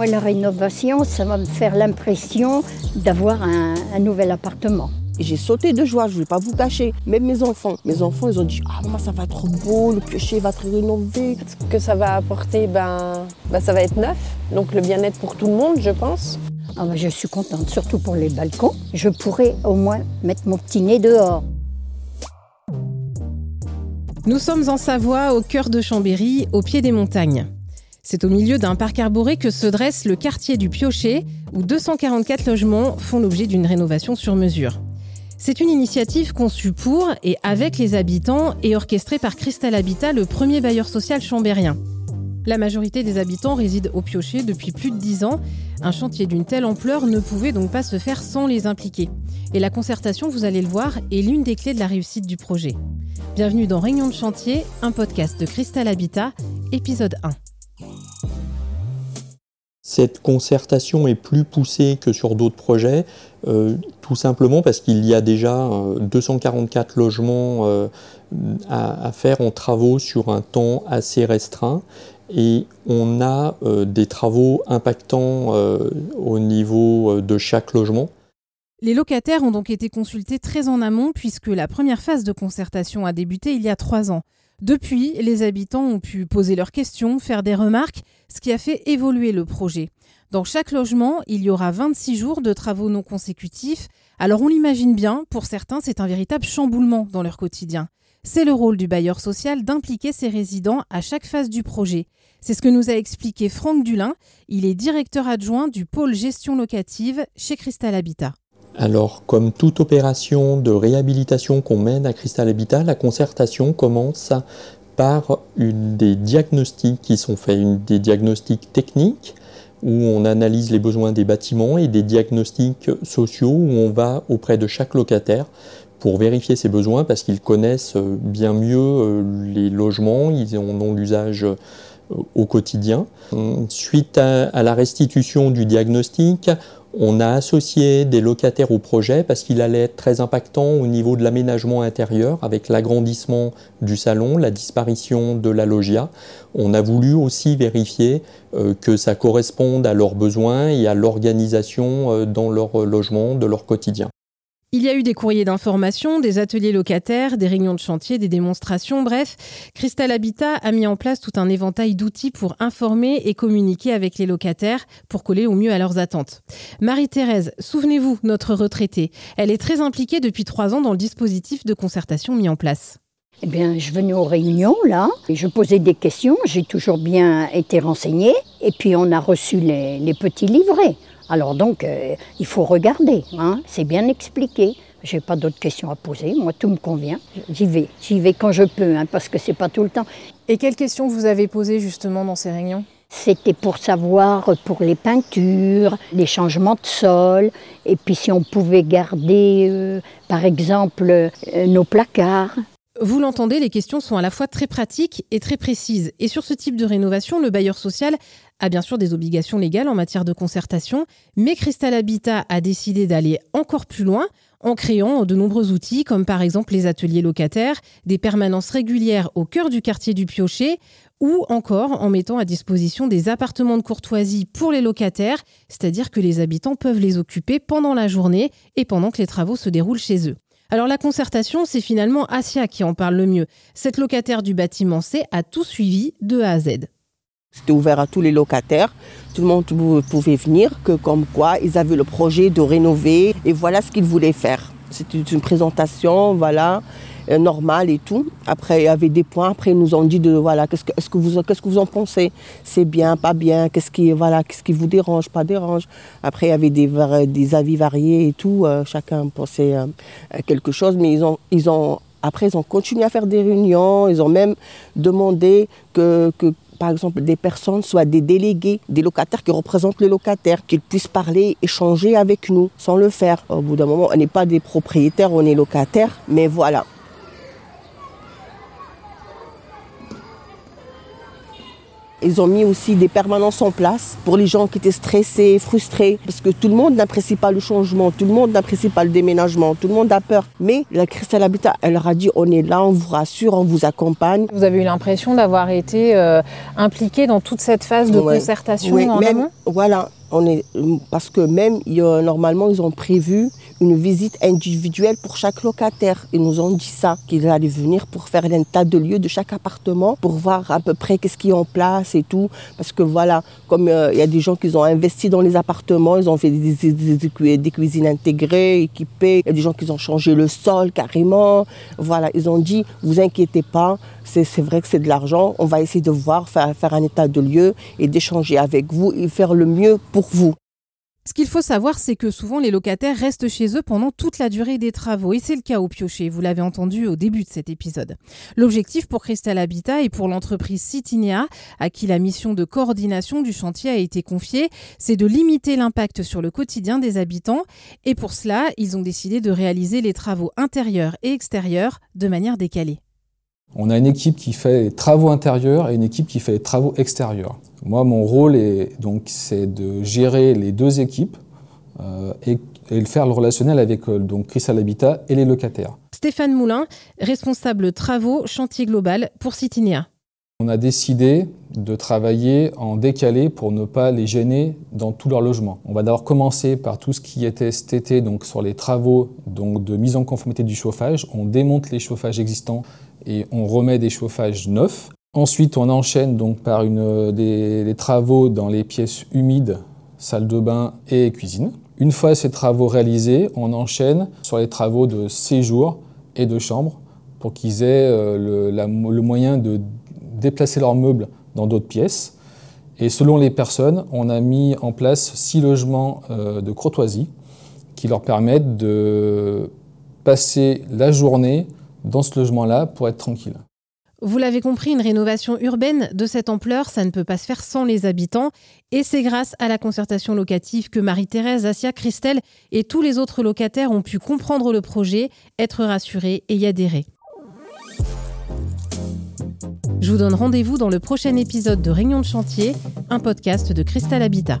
Moi, la rénovation, ça va me faire l'impression d'avoir un, nouvel appartement. j'ai sauté de joie, je ne vais pas vous cacher. Même mes enfants, mes enfants, ils ont dit Ah, maman, ça va être beau, le piocher va être rénové. Ce que ça va apporter, ben, ben ça va être neuf. Donc le bien-être pour tout le monde, je pense. Ah ben, je suis contente, surtout pour les balcons. Je pourrais au moins mettre mon petit nez dehors. Nous sommes en Savoie, au cœur de Chambéry, au pied des montagnes. C'est au milieu d'un parc arboré que se dresse le quartier du Piochet, où 244 logements font l'objet d'une rénovation sur mesure. C'est une initiative conçue pour et avec les habitants et orchestrée par Cristal Habitat, le premier bailleur social chambérien. La majorité des habitants résident au Piochet depuis plus de 10 ans. Un chantier d'une telle ampleur ne pouvait donc pas se faire sans les impliquer. Et la concertation, vous allez le voir, est l'une des clés de la réussite du projet. Bienvenue dans Réunion de chantier, un podcast de Cristal Habitat, épisode 1. Cette concertation est plus poussée que sur d'autres projets, euh, tout simplement parce qu'il y a déjà 244 euh, logements euh, à, faire en travaux sur un temps assez restreint et on a des travaux impactants au niveau de chaque logement. Les locataires ont donc été consultés très en amont puisque la première phase de concertation a débuté il y a trois ans. Depuis, les habitants ont pu poser leurs questions, faire des remarques, ce qui a fait évoluer le projet. Dans chaque logement, il y aura 26 jours de travaux non consécutifs. Alors on l'imagine bien, pour certains, c'est un véritable chamboulement dans leur quotidien. C'est le rôle du bailleur social d'impliquer ses résidents à chaque phase du projet. C'est ce que nous a expliqué Franck Dulin. Il est directeur adjoint du pôle gestion locative chez Cristal Habitat. Alors, comme toute opération de réhabilitation qu'on mène à Cristal Habitat, la concertation commence par des diagnostics qui sont faits, des diagnostics techniques où on analyse les besoins des bâtiments et des diagnostics sociaux où on va auprès de chaque locataire pour vérifier ses besoins parce qu'ils connaissent bien mieux euh, les logements, ils en ont l'usage euh, au quotidien. Suite à, la restitution du diagnostic, on a associé des locataires au projet parce qu'il allait être très impactant au niveau de l'aménagement intérieur avec l'agrandissement du salon, la disparition de la loggia. On a voulu aussi vérifier euh, que ça corresponde à leurs besoins et à l'organisation euh, dans leur logement de leur quotidien. Il y a eu des courriers d'information, des ateliers locataires, des réunions de chantier, des démonstrations, bref. Crystal Habitat a mis en place tout un éventail d'outils pour informer et communiquer avec les locataires pour coller au mieux à leurs attentes. Marie-Thérèse, souvenez-vous, notre retraitée, elle est très impliquée depuis trois ans dans le dispositif de concertation mis en place. Eh bien, je venais aux réunions, là, et je posais des questions, j'ai toujours bien été renseignée, et puis on a reçu les, les petits livrets. Alors donc, euh, il faut regarder, hein, c'est bien expliqué. Je n'ai pas d'autres questions à poser, moi tout me convient. J'y vais, j'y vais quand je peux, hein, parce que c'est pas tout le temps. Et quelles questions vous avez posées justement dans ces réunions? C'était pour savoir pour les peintures, les changements de sol, et puis si on pouvait garder, euh, par exemple, euh, nos placards. Vous l'entendez, les questions sont à la fois très pratiques et très précises. Et sur ce type de rénovation, le bailleur social a bien sûr des obligations légales en matière de concertation, mais Crystal Habitat a décidé d'aller encore plus loin en créant de nombreux outils comme par exemple les ateliers locataires, des permanences régulières au cœur du quartier du Piochet ou encore en mettant à disposition des appartements de courtoisie pour les locataires, c'est-à-dire que les habitants peuvent les occuper pendant la journée et pendant que les travaux se déroulent chez eux. Alors la concertation, c'est finalement Asia qui en parle le mieux. Cette locataire du bâtiment C a tout suivi de A à Z. C'était ouvert à tous les locataires. Tout le monde pouvait venir, que comme quoi ils avaient le projet de rénover et voilà ce qu'ils voulaient faire. C'était une présentation, voilà, euh, normale et tout. Après, il y avait des points. Après, ils nous ont dit de voilà, qu'est-ce que, vous, en pensez? C'est bien, pas bien? Qu'est-ce qui, voilà, qu'est-ce qui vous dérange, pas dérange? Après, il y avait des, avis variés et tout. Euh, chacun pensait euh, quelque chose, mais ils ont, ils ont après, ils ont continué à faire des réunions. Ils ont même demandé que, que par exemple, des personnes soient des délégués, des locataires qui représentent les locataires, qu'ils puissent parler, échanger avec nous sans le faire. Au bout d'un moment, on n'est pas des propriétaires, on est locataires, mais voilà. Ils ont mis aussi des permanences en place pour les gens qui étaient stressés, frustrés, parce que tout le monde n'apprécie pas le changement, tout le monde n'apprécie pas le déménagement, tout le monde a peur. Mais la Cristal Habitat, elle leur a dit on est là, on vous rassure, on vous accompagne. Vous avez eu l'impression d'avoir été euh, impliqué dans toute cette phase de concertation oui, en même, amont? Voilà, on est, parce que même normalement ils ont prévu une visite individuelle pour chaque locataire. Ils nous ont dit ça, qu'ils allaient venir pour faire un tas de lieux de chaque appartement, pour voir à peu près qu'est-ce qui est en place et tout. Parce que voilà, comme euh, il y a des gens qui ont investi dans les appartements, ils ont fait des, des- des- des cu- des cuisines intégrées, équipées. Il y a des gens qui ont changé le sol carrément. Voilà, ils ont dit, vous inquiétez pas, c'est c'est vrai que c'est de l'argent. On va essayer de voir, faire, faire un état de lieu et d'échanger avec vous et faire le mieux pour vous. Ce qu'il faut savoir, c'est que souvent les locataires restent chez eux pendant toute la durée des travaux. Et c'est le cas au piocher, vous l'avez entendu au début de cet épisode. L'objectif pour Crystal Habitat et pour l'entreprise Citinea, à qui la mission de coordination du chantier a été confiée, c'est de limiter l'impact sur le quotidien des habitants. Et pour cela, ils ont décidé de réaliser les travaux intérieurs et extérieurs de manière décalée. On a une équipe qui fait les travaux intérieurs et une équipe qui fait les travaux extérieurs. Moi, mon rôle est donc c'est de gérer les deux équipes euh, et, et faire le relationnel avec euh, donc Crystal Habitat et les locataires. Stéphane Moulin, responsable travaux chantier global pour Citinea. On a décidé de travailler en décalé pour ne pas les gêner dans tout leur logement. On va d'abord commencer par tout ce qui était cet été donc sur les travaux donc de mise en conformité du chauffage. On démonte les chauffages existants et on remet des chauffages neufs. Ensuite, on enchaîne donc par une, des, travaux dans les pièces humides, salle de bain et cuisine. Une fois ces travaux réalisés, on enchaîne sur les travaux de séjour et de chambre pour qu'ils aient euh, le, le moyen de déplacer leurs meubles dans d'autres pièces. Et selon les personnes, on a mis en place six logements euh, de courtoisie qui leur permettent de passer la journée dans ce logement-là pour être tranquille. Vous l'avez compris, une rénovation urbaine de cette ampleur, ça ne peut pas se faire sans les habitants. Et c'est grâce à la concertation locative que Marie-Thérèse, Asia, Christelle et tous les autres locataires ont pu comprendre le projet, être rassurés et y adhérer. Je vous donne rendez-vous dans le prochain épisode de Réunion de chantier, un podcast de Cristal Habitat.